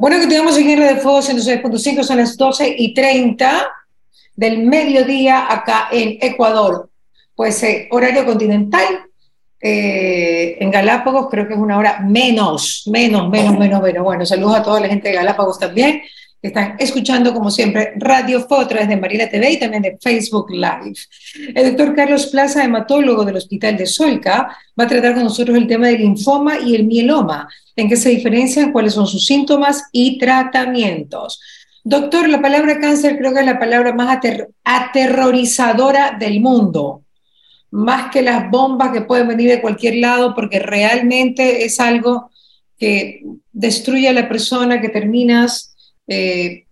Bueno, que tenemos en R de Fuego 106.5, son las 12 y 30 del mediodía acá en Ecuador. Pues eh, horario continental, eh, en Galápagos creo que es una hora menos, menos, menos, menos, menos. Bueno, saludos a toda la gente de Galápagos también, están escuchando como siempre Radio Fo a través de Marina TV y también de Facebook Live. El doctor Carlos Plaza, hematólogo del Hospital de Solca, va a tratar con nosotros el tema del linfoma y el mieloma, en qué se diferencian, cuáles son sus síntomas y tratamientos. Doctor, la palabra cáncer creo que es la palabra más aterrorizadora del mundo más que las bombas que pueden venir de cualquier lado, porque realmente es algo que destruye a la persona, que terminas eh,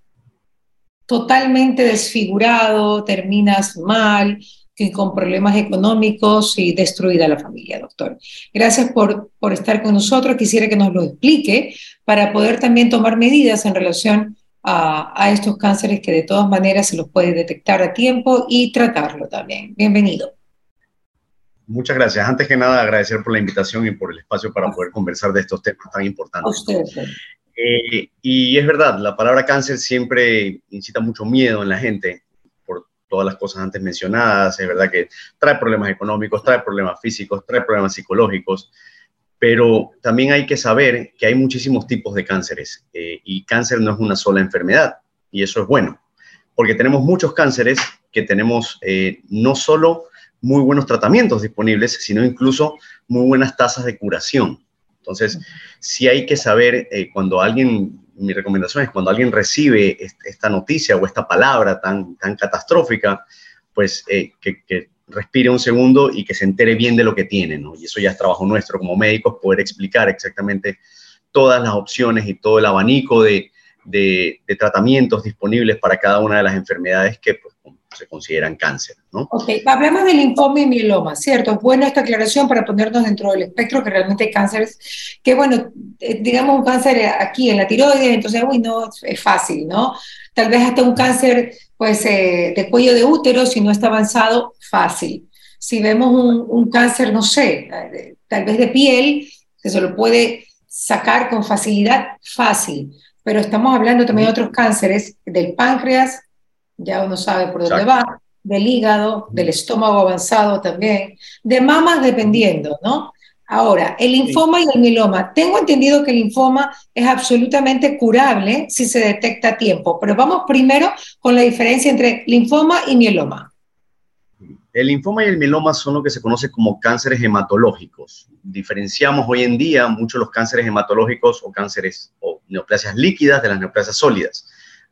totalmente desfigurado, terminas mal, con problemas económicos y destruida la familia, doctor. Gracias por, por estar con nosotros. Quisiera que nos lo explique para poder también tomar medidas en relación a, a estos cánceres que de todas maneras se los puede detectar a tiempo y tratarlo también. Bienvenido. Muchas gracias. Antes que nada, agradecer por la invitación y por el espacio para poder conversar de estos temas tan importantes. Eh, y es verdad, la palabra cáncer siempre incita mucho miedo en la gente por todas las cosas antes mencionadas. Es verdad que trae problemas económicos, trae problemas físicos, trae problemas psicológicos, pero también hay que saber que hay muchísimos tipos de cánceres eh, y cáncer no es una sola enfermedad y eso es bueno, porque tenemos muchos cánceres que tenemos eh, no solo muy buenos tratamientos disponibles, sino incluso muy buenas tasas de curación. Entonces, sí hay que saber eh, cuando alguien, mi recomendación es cuando alguien recibe esta noticia o esta palabra tan, tan catastrófica, pues eh, que, respire un segundo y que se entere bien de lo que tiene, ¿no? Y eso ya es trabajo nuestro como médicos, poder explicar exactamente todas las opciones y todo el abanico de, tratamientos disponibles para cada una de las enfermedades que pues, se consideran cáncer, ¿no? Ok, hablamos del linfoma y mieloma, ¿cierto? Es buena esta aclaración para ponernos dentro del espectro que realmente hay cánceres, que bueno, eh, digamos un cáncer aquí en la tiroides, entonces, uy, no, es fácil, ¿no? Tal vez hasta un cáncer, pues, eh, de cuello de útero, si no está avanzado, fácil. Si vemos un, un cáncer, no sé, eh, tal vez de piel, que se lo puede sacar con facilidad, fácil. Pero estamos hablando también de otros cánceres del páncreas, ya uno sabe por dónde va, del hígado, del estómago avanzado también, de mamas dependiendo, ¿no? Ahora, el linfoma y el mieloma. Tengo entendido que el linfoma es absolutamente curable si se detecta a tiempo, pero vamos primero con la diferencia entre linfoma y mieloma. El linfoma y el mieloma son lo que se conoce como cánceres hematológicos. Diferenciamos hoy en día mucho los cánceres hematológicos o cánceres o neoplasias líquidas de las neoplasias sólidas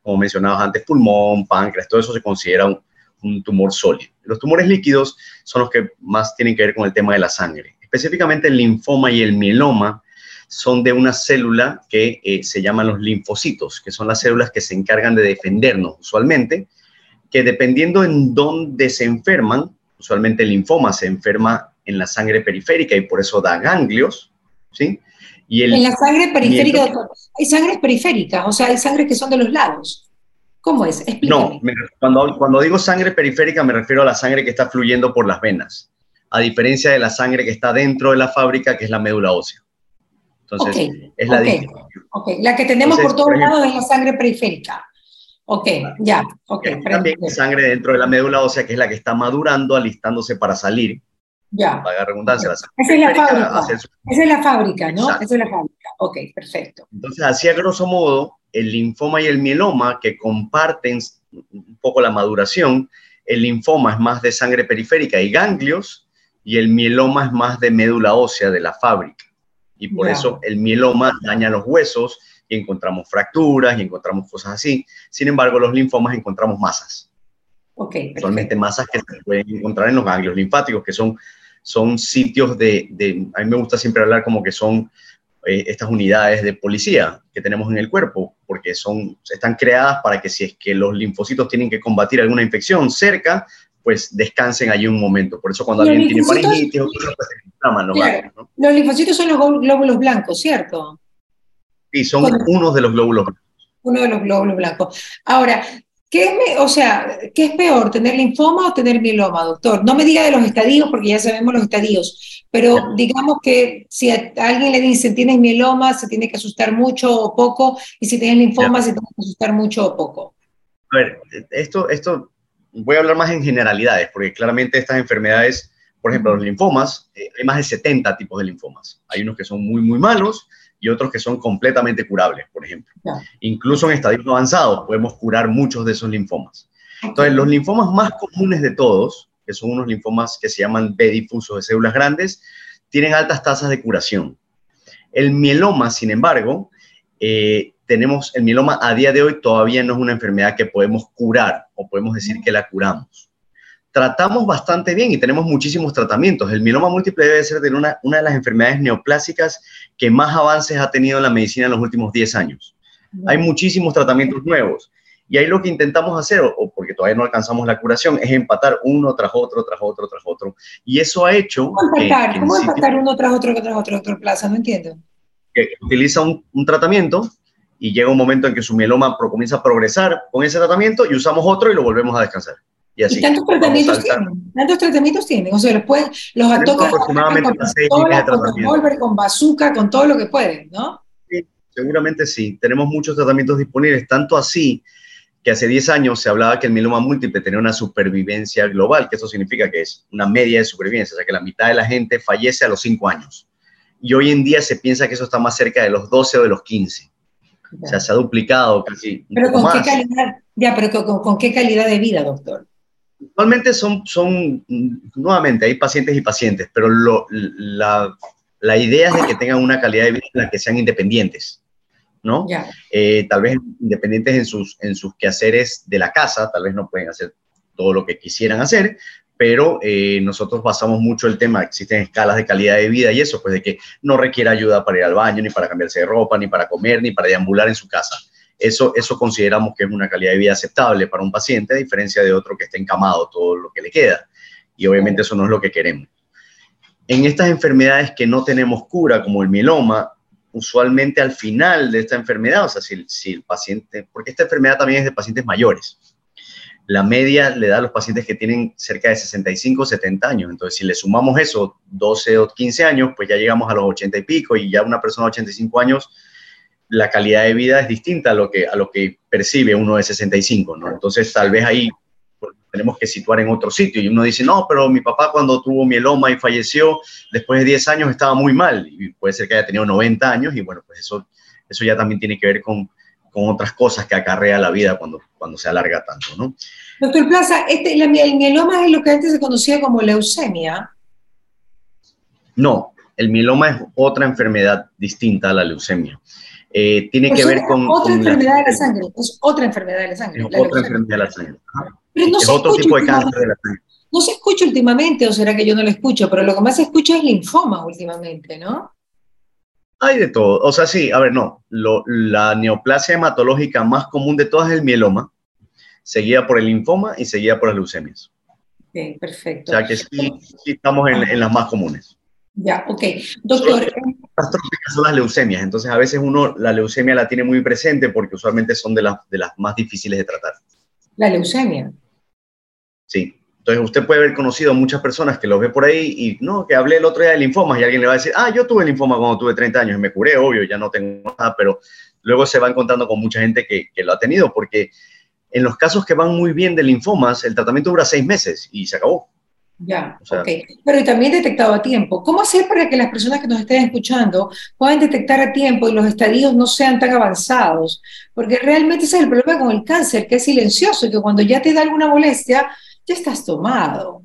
como mencionabas antes, pulmón, páncreas, todo eso se considera un, tumor sólido. Los tumores líquidos son los que más tienen que ver con el tema de la sangre. Específicamente el linfoma y el mieloma son de una célula que eh, se llaman los linfocitos, que son las células que se encargan de defendernos usualmente, que dependiendo en dónde se enferman, usualmente el linfoma se enferma en la sangre periférica y por eso da ganglios, ¿sí? En la sangre periférica, hay sangre periférica, o sea, hay sangre que son de los lados. ¿Cómo es? No, cuando, cuando digo sangre periférica me refiero a la sangre que está fluyendo por las venas, a diferencia de la sangre que está dentro de la fábrica, que es la médula ósea. Entonces, es la okay. La que tenemos por todos lados es la sangre periférica. Ok, ya. Okay, también sangre dentro de la médula ósea, que es la que está madurando, alistándose para salir ya. Redundancia. Esa es la fábrica. Esa es la fábrica, ¿no? Esa es la fábrica. Ok, perfecto. Entonces, así a grosso modo, el linfoma y el mieloma, que comparten un poco la maduración, el linfoma es más de sangre periférica y ganglios, y el mieloma es más de médula ósea de la fábrica. Y por eso el mieloma daña los huesos y encontramos fracturas y encontramos cosas así. Sin embargo, los linfomas encontramos masas. Okay, Usualmente masas que se pueden encontrar en los ganglios linfáticos, que son, son sitios de, de, a mí me gusta siempre hablar como que son eh, estas unidades de policía que tenemos en el cuerpo, porque son, están creadas para que si es que los linfocitos tienen que combatir alguna infección cerca, pues descansen allí un momento. Por eso cuando alguien tiene faringitis o cosas, pues se inflaman los ganglios. ¿no? Los linfocitos son los glóbulos blancos, ¿cierto? Sí, son unos de los glóbulos blancos. Uno de los glóbulos blancos. Ahora, ¿Qué es, o sea, ¿qué es peor, tener linfoma o tener mieloma, doctor? No me diga de los estadios porque ya sabemos los estadios, pero digamos que si a alguien le dice tienes mieloma, se tiene que asustar mucho o poco, y si tienes linfoma, se tiene que asustar mucho o poco. A ver, esto, esto voy a hablar más en generalidades, porque claramente estas enfermedades, por ejemplo, los linfomas, eh, hay más de 70 tipos de linfomas. Hay unos que son muy, muy malos y otros que son completamente curables, por ejemplo. Incluso en estadios avanzados podemos curar muchos de esos linfomas. Entonces, los linfomas más comunes de todos, que son unos linfomas que se llaman B difusos de células grandes, tienen altas tasas de curación. El mieloma, sin embargo, eh, tenemos el mieloma a día de hoy todavía no es una enfermedad que podemos curar o podemos decir que la curamos. Tratamos bastante bien y tenemos muchísimos tratamientos. El mieloma múltiple debe ser de una, una de las enfermedades neoplásicas que más avances ha tenido en la medicina en los últimos 10 años. Hay muchísimos tratamientos nuevos. Y ahí lo que intentamos hacer, o porque todavía no alcanzamos la curación, es empatar uno tras otro, tras otro, tras otro. Y eso ha hecho... ¿Cómo empatar, ¿Cómo empatar uno tras otro, tras otro, otro plaza? No entiendo. Que utiliza un, un tratamiento y llega un momento en que su mieloma comienza a progresar con ese tratamiento y usamos otro y lo volvemos a descansar. Y así. ¿Y tantos tratamientos tienen? ¿Tantos tratamientos tienen? O sea, los, pueden, los tocan aproximadamente con pistola, con con bazooka, con todo lo que pueden, ¿no? Sí, seguramente sí. Tenemos muchos tratamientos disponibles, tanto así que hace 10 años se hablaba que el mieloma múltiple tenía una supervivencia global, que eso significa que es una media de supervivencia, o sea, que la mitad de la gente fallece a los 5 años. Y hoy en día se piensa que eso está más cerca de los 12 o de los 15. O sea, se ha duplicado casi. Pero con qué calidad, ya, pero con, qué calidad de vida, doctor. Actualmente son, son, nuevamente, hay pacientes y pacientes, pero lo, la, la, idea es de que tengan una calidad de vida en la que sean independientes, ¿no? Eh, tal vez independientes en sus, en sus quehaceres de la casa, tal vez no pueden hacer todo lo que quisieran hacer, pero eh, nosotros basamos mucho el tema, existen escalas de calidad de vida y eso, pues de que no requiere ayuda para ir al baño, ni para cambiarse de ropa, ni para comer, ni para deambular en su casa. Eso, eso consideramos que es una calidad de vida aceptable para un paciente, a diferencia de otro que esté encamado todo lo que le queda. Y obviamente eso no es lo que queremos. En estas enfermedades que no tenemos cura, como el mieloma, usualmente al final de esta enfermedad, o sea, si, si el paciente, porque esta enfermedad también es de pacientes mayores, la media le da a los pacientes que tienen cerca de 65 o 70 años. Entonces, si le sumamos eso, 12 o 15 años, pues ya llegamos a los 80 y pico y ya una persona de 85 años, la calidad de vida es distinta a lo que, a lo que percibe uno de 65, ¿no? Entonces, tal vez ahí tenemos que situar en otro sitio. Y uno dice, no, pero mi papá cuando tuvo mieloma y falleció, después de 10 años estaba muy mal. Y puede ser que haya tenido 90 años y bueno, pues eso, eso ya también tiene que ver con con otras cosas que acarrea la vida cuando, cuando se alarga tanto, ¿no? Doctor Plaza, este, el mieloma es lo que antes se conocía como leucemia. No, el mieloma es otra enfermedad distinta a la leucemia. Eh, tiene que ver con... Otra enfermedad de la sangre, es otra enfermedad de la sangre. Es otra enfermedad de la sangre. Pero no es otro tipo de cáncer de la sangre. No se escucha últimamente, o será que yo no lo escucho, pero lo que más se escucha es linfoma últimamente, ¿no? Hay de todo. O sea, sí, a ver, no. la neoplasia hematológica más común de todas es el mieloma, seguida por el linfoma y seguida por las leucemias. Ok, perfecto. O sea que sí, estamos en, las más comunes. Ya, ok. Doctor. Eh, las trópicas son las leucemias, entonces a veces uno la leucemia la tiene muy presente porque usualmente son de las, de las más difíciles de tratar. La leucemia. Sí. Entonces usted puede haber conocido a muchas personas que los ve por ahí y no, que hablé el otro día de linfomas y alguien le va a decir, ah, yo tuve linfoma cuando tuve 30 años y me curé, obvio, ya no tengo nada, pero luego se va encontrando con mucha gente que, que lo ha tenido porque en los casos que van muy bien de linfomas, el tratamiento dura seis meses y se acabó. Ya, ok. Pero también detectado a tiempo. ¿Cómo hacer para que las personas que nos estén escuchando puedan detectar a tiempo y los estadios no sean tan avanzados? Porque realmente ese es el problema con el cáncer, que es silencioso y que cuando ya te da alguna molestia, ya estás tomado.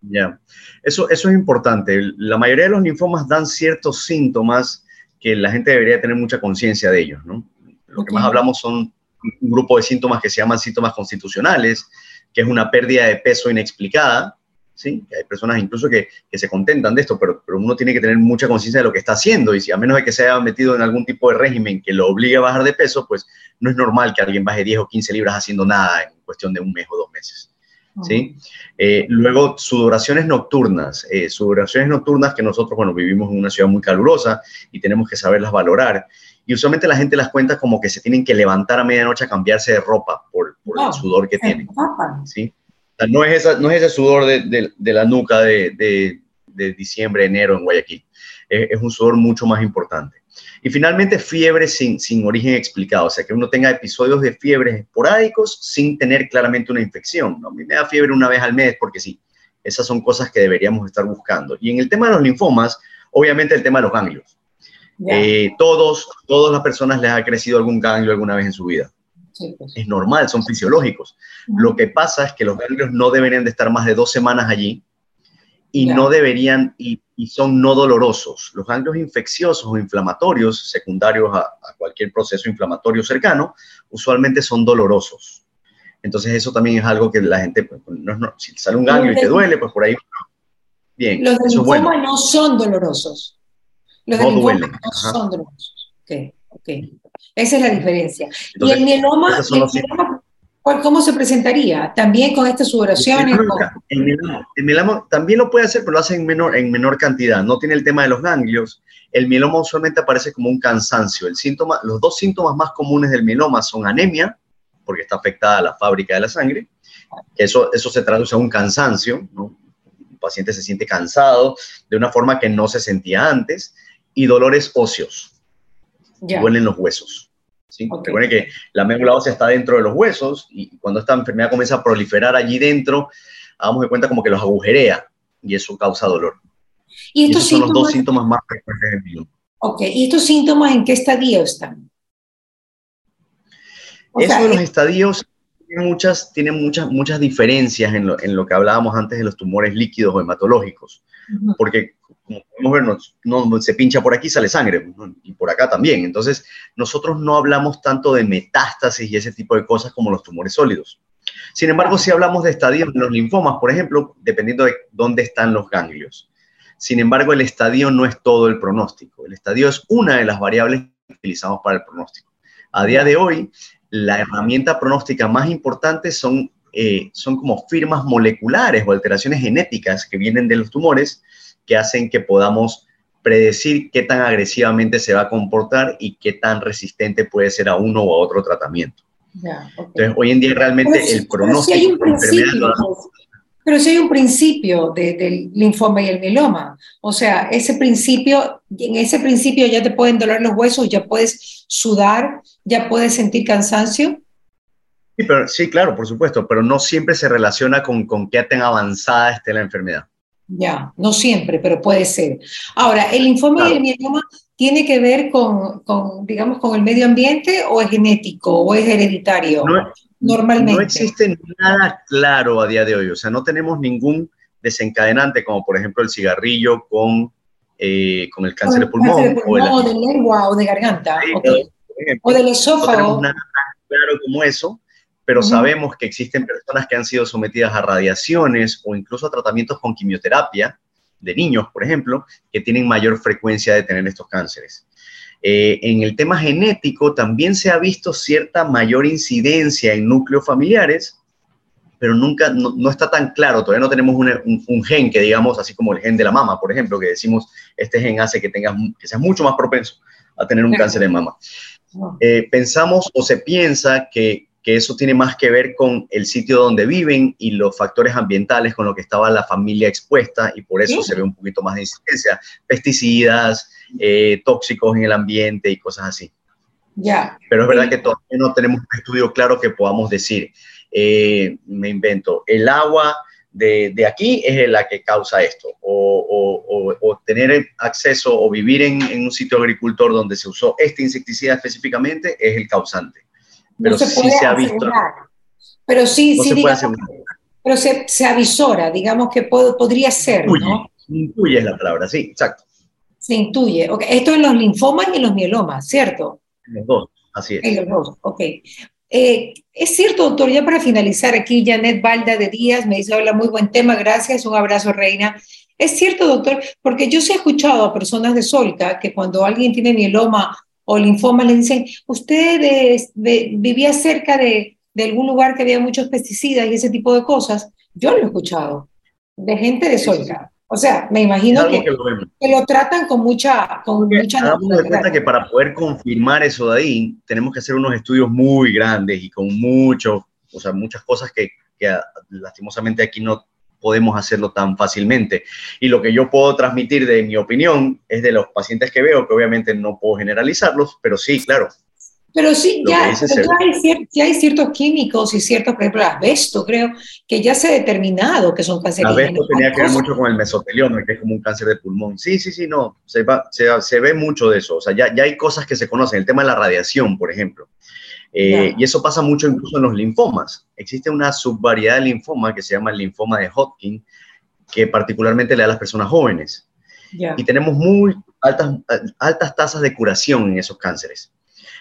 Ya, eso, eso es importante. La mayoría de los linfomas dan ciertos síntomas que la gente debería tener mucha conciencia de ellos, ¿no? Lo que más hablamos son un grupo de síntomas que se llaman síntomas constitucionales, que es una pérdida de peso inexplicada, ¿sí? Que hay personas incluso que, que se contentan de esto, pero, pero uno tiene que tener mucha conciencia de lo que está haciendo y si a menos de que se haya metido en algún tipo de régimen que lo obligue a bajar de peso, pues no es normal que alguien baje 10 o 15 libras haciendo nada en cuestión de un mes o dos meses. ¿sí? Eh, luego, sudoraciones nocturnas, eh, sudoraciones nocturnas que nosotros, bueno, vivimos en una ciudad muy calurosa y tenemos que saberlas valorar. Y usualmente la gente las cuenta como que se tienen que levantar a medianoche a cambiarse de ropa por, el sudor que tienen, ¿sí? No, es esa, no es ese sudor de, de, la nuca de, de diciembre, enero en Guayaquil. es un sudor mucho más importante. Y finalmente, fiebre sin, sin origen explicado, o sea, que uno tenga episodios de fiebres esporádicos sin tener claramente una infección. ¿no? A mí me da fiebre una vez al mes porque sí, esas son cosas que deberíamos estar buscando. Y en el tema de los linfomas, obviamente el tema de los ganglios. Eh, todos, todas las personas les ha crecido algún ganglio alguna vez en su vida. Pues. Es normal, son fisiológicos. Lo que pasa es que los ganglios no deberían de estar más de dos semanas allí y no deberían, y, son no dolorosos. Los ganglios infecciosos o inflamatorios, secundarios a, cualquier proceso inflamatorio cercano, usualmente son dolorosos. Entonces eso también es algo que la gente, pues, si sale un ganglio y te duele, pues por ahí, bien. Los de linfoma no son dolorosos. Los no no son dolorosos. Ok, ok. Esa es la diferencia. y el mieloma, ¿Cómo se presentaría? ¿También con estas sudoraciones? El, mieloma, también lo puede hacer, pero lo hace en menor, en menor cantidad. No tiene el tema de los ganglios. El mieloma usualmente aparece como un cansancio. El síntoma, los dos síntomas más comunes del mieloma son anemia, porque está afectada la fábrica de la sangre. Eso, eso se traduce a un cansancio. ¿no? El paciente se siente cansado de una forma que no se sentía antes. Y dolores óseos. Duelen los huesos. ¿sí? Recuerden que la médula ósea está dentro de los huesos y cuando esta enfermedad comienza a proliferar allí dentro, hagamos de cuenta como que los agujerea y eso causa dolor. ¿Y, estos son los dos síntomas más frecuentes del virus. Ok, ¿y estos síntomas en qué estadio están? eso de los estadios tiene muchas, tiene muchas, muchas diferencias en lo, en lo, que hablábamos antes de los tumores líquidos o hematológicos, porque como podemos ver, no, se pincha por aquí, sale sangre, y por acá también. Entonces, nosotros no hablamos tanto de metástasis y ese tipo de cosas como los tumores sólidos. Sin embargo, si hablamos de estadios en los linfomas, por ejemplo, dependiendo de dónde están los ganglios. Sin embargo, el estadio no es todo el pronóstico. El estadio es una de las variables que utilizamos para el pronóstico. A día de hoy, la herramienta pronóstica más importante son, eh, son como firmas moleculares o alteraciones genéticas que vienen de los tumores que hacen que podamos predecir qué tan agresivamente se va a comportar y qué tan resistente puede ser a uno o a otro tratamiento. Entonces, hoy en día realmente el pronóstico pero si hay un Pero si hay un principio del linfoma y el mieloma, o sea, ese principio, en ese principio ya te pueden doler los huesos, ya puedes sudar, ya puedes sentir cansancio. Sí, pero, sí, claro, por supuesto, pero no siempre se relaciona con, con qué tan avanzada esté la enfermedad. Ya, no siempre, pero puede ser. Ahora, ¿el linfoma y el mieloma tiene que ver con, con, digamos, con el medio ambiente o es genético o es hereditario? normalmente. No existe nada claro a día de hoy, o sea, no tenemos ningún desencadenante como por ejemplo el cigarrillo con, eh, con el cáncer de pulmón. o, de, lengua o de garganta. o del esófago. No nada claro como eso, pero sabemos que existen personas que han sido sometidas a radiaciones o incluso a tratamientos con quimioterapia de niños, por ejemplo, que tienen mayor frecuencia de tener estos cánceres. Eh, en el tema genético también se ha visto cierta mayor incidencia en núcleos familiares, pero nunca, no, está tan claro, todavía no tenemos un, gen que digamos, así como el gen de la mama, por ejemplo, que decimos, este gen hace que, tengas, que seas mucho más propenso a tener un cáncer de mama. Eh, pensamos o se piensa que que eso tiene más que ver con el sitio donde viven y los factores ambientales con los que estaba la familia expuesta y por eso se ve un poquito más de incidencia, pesticidas, eh, tóxicos en el ambiente y cosas así. Ya. Pero es verdad que todavía no tenemos un estudio claro que podamos decir, eh, me invento, el agua de, de, aquí es la que causa esto, o, o, o tener acceso o vivir en, en un sitio agricultor donde se usó este insecticida específicamente es el causante pero sí se ha visto. Pero sí, sí, se pero se, se, avisora, digamos que podría ser, intuye, ¿no? Intuye es la palabra, sí, exacto. Se intuye. Okay. Esto en los linfomas y en los mielomas, ¿cierto? En los dos, así es. En los dos, ok. Eh, es cierto, doctor, ya para finalizar aquí, Janet Balda de Díaz me dice, hola, muy buen tema, gracias, un abrazo, reina. Es cierto, doctor, porque yo sí he escuchado a personas de Solca que cuando alguien tiene mieloma o linfoma, le dicen, usted vivía cerca de, algún lugar que había muchos pesticidas y ese tipo de cosas. Yo lo he escuchado, de gente de Solca. O sea, me imagino que, lo tratan con mucha... Con mucha damos cuenta que para poder confirmar eso de ahí, tenemos que hacer unos estudios muy grandes y con mucho, o sea, muchas cosas que, que lastimosamente aquí no podemos hacerlo tan fácilmente. Y lo que yo puedo transmitir de mi opinión es de los pacientes que veo, que obviamente no puedo generalizarlos, pero sí, claro, pero sí, ya, hay ciertos químicos y ciertos, por ejemplo, el asbesto, creo, que ya se ha determinado que son cancerígenos. Asbesto tenía que ver mucho con el mesotelioma, que es como un cáncer de pulmón. Sí, sí, sí, no, se, va, se, se, ve mucho de eso. O sea, ya, ya hay cosas que se conocen. El tema de la radiación, por ejemplo. Eh, y eso pasa mucho incluso en los linfomas. Existe una subvariedad de linfoma que se llama el linfoma de Hodgkin, que particularmente le da a las personas jóvenes. Y tenemos muy altas, altas tasas de curación en esos cánceres.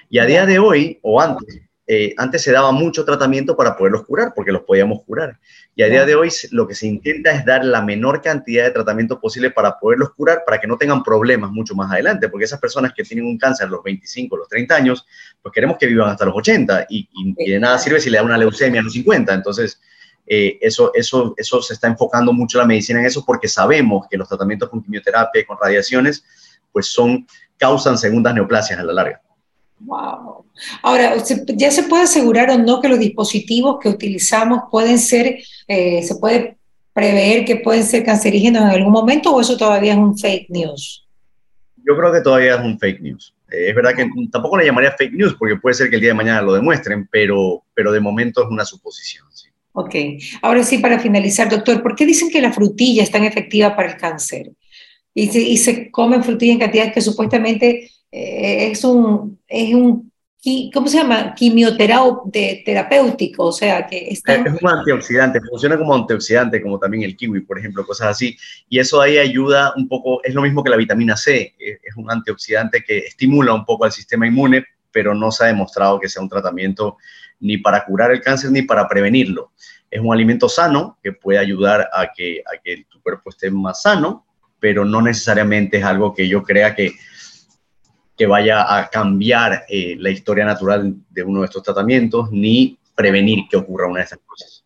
Y a día de hoy, o antes, eh, antes se daba mucho tratamiento para poderlos curar, porque los podíamos curar. Y a día de hoy lo que se intenta es dar la menor cantidad de tratamiento posible para poderlos curar, para que no tengan problemas mucho más adelante, porque esas personas que tienen un cáncer a los 25, los 30 años, pues queremos que vivan hasta los 80 y, de nada sirve si le da una leucemia a los 50. Entonces, eh, eso, eso, eso se está enfocando mucho la medicina en eso porque sabemos que los tratamientos con quimioterapia y con radiaciones, pues son, causan segundas neoplasias a la larga. Wow. Ahora, ¿ya se puede asegurar o no que los dispositivos que utilizamos pueden ser, eh, se puede prever que pueden ser cancerígenos en algún momento o eso todavía es un fake news? Yo creo que todavía es un fake news. Eh, es verdad que tampoco le llamaría fake news porque puede ser que el día de mañana lo demuestren, pero, pero de momento es una suposición. Ok. Ahora sí, para finalizar, doctor, ¿por qué dicen que la frutilla es tan efectiva para el cáncer? Y se, y se comen frutilla en cantidades que supuestamente eh, es un, es un, ¿cómo se llama? Quimioterapéutico, o sea, que está... Es un antioxidante, funciona como antioxidante, como también el kiwi, por ejemplo, cosas así. Y eso ahí ayuda un poco, es lo mismo que la vitamina C, es un antioxidante que estimula un poco al sistema inmune, pero no se ha demostrado que sea un tratamiento ni para curar el cáncer ni para prevenirlo. Es un alimento sano que puede ayudar a que, a que tu cuerpo esté más sano, pero no necesariamente es algo que yo crea que que vaya a cambiar eh, la historia natural de uno de estos tratamientos ni prevenir que ocurra una de esas cosas.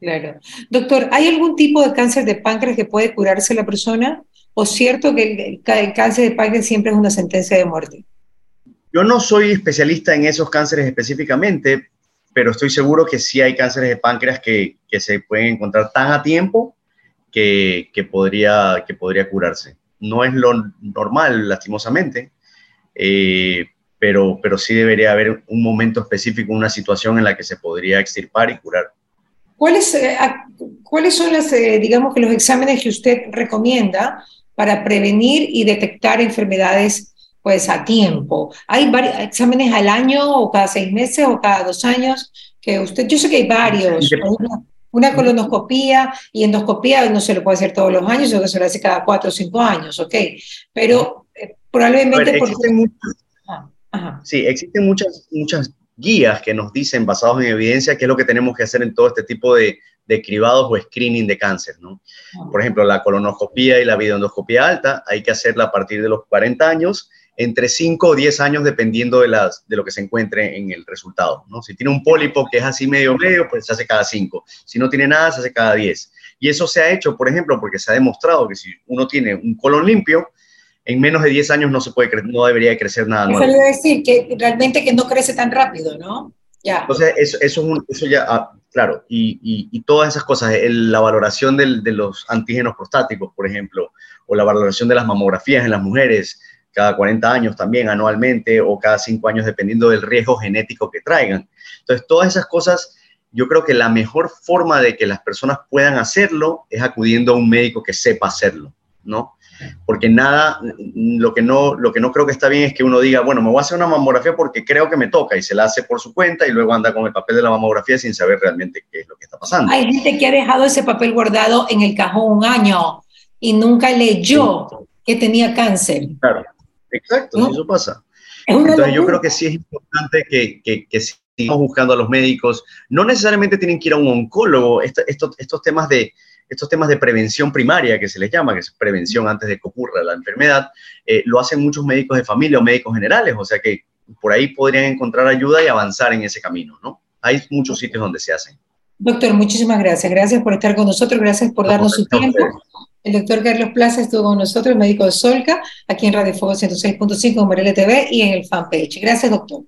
Claro. Doctor, ¿hay algún tipo de cáncer de páncreas que puede curarse la persona? ¿O cierto que el, cáncer de páncreas siempre es una sentencia de muerte? Yo no soy especialista en esos cánceres específicamente, pero estoy seguro que sí hay cánceres de páncreas que, que se pueden encontrar tan a tiempo que, que, podría, que podría curarse. No es lo normal, lastimosamente, eh, pero, pero sí debería haber un momento específico, una situación en la que se podría extirpar y curar. ¿Cuáles, eh, ¿cuáles son las, eh, digamos que los exámenes que usted recomienda para prevenir y detectar enfermedades pues a tiempo? ¿Hay varios exámenes al año o cada seis meses o cada dos años? Que usted, yo sé que hay varios. Una, colonoscopía y endoscopía no se lo puede hacer todos los años, sino que se lo hace cada cuatro o cinco años, ¿ok? Pero Probablemente existen ah, Sí, existen muchas, muchas guías que nos dicen, basados en evidencia, qué es lo que tenemos que hacer en todo este tipo de, de cribados o screening de cáncer, ¿no? Ah. Por ejemplo, la colonoscopía y la videoendoscopía alta hay que hacerla a partir de los 40 años, entre 5 o 10 años, dependiendo de, las, de lo que se encuentre en el resultado, ¿no? Si tiene un pólipo que es así medio medio, pues se hace cada 5. Si no tiene nada, se hace cada 10. Y eso se ha hecho, por ejemplo, porque se ha demostrado que si uno tiene un colon limpio, en menos de 10 años no se puede no debería crecer nada nuevo. Eso decir, que realmente que no crece tan rápido, ¿no? Ya. Entonces, eso, eso, eso ya, ah, claro, y, y, todas esas cosas, la valoración del, de los antígenos prostáticos, por ejemplo, o la valoración de las mamografías en las mujeres, cada 40 años también, anualmente, o cada 5 años, dependiendo del riesgo genético que traigan. Entonces, todas esas cosas, yo creo que la mejor forma de que las personas puedan hacerlo es acudiendo a un médico que sepa hacerlo, ¿no? Porque nada, lo que, no, lo que no creo que está bien es que uno diga, bueno, me voy a hacer una mamografía porque creo que me toca y se la hace por su cuenta y luego anda con el papel de la mamografía sin saber realmente qué es lo que está pasando. Hay gente que ha dejado ese papel guardado en el cajón un año y nunca leyó que tenía cáncer. Claro, exacto, eso pasa. Entonces yo creo que sí es importante que, que, que sigamos buscando a los médicos. No necesariamente tienen que ir a un oncólogo. estos temas de estos temas de prevención primaria, que se les llama, que es prevención antes de que ocurra la enfermedad, eh, lo hacen muchos médicos de familia o médicos generales, o sea que por ahí podrían encontrar ayuda y avanzar en ese camino, ¿no? Hay muchos sitios donde se hacen. Doctor, muchísimas gracias. Gracias por estar con nosotros, gracias por darnos su tiempo. El doctor Carlos Plaza estuvo con nosotros, médico de Solca, aquí en Radio Fuego 106.5 en Morelia TV y en el fanpage. Gracias, doctor.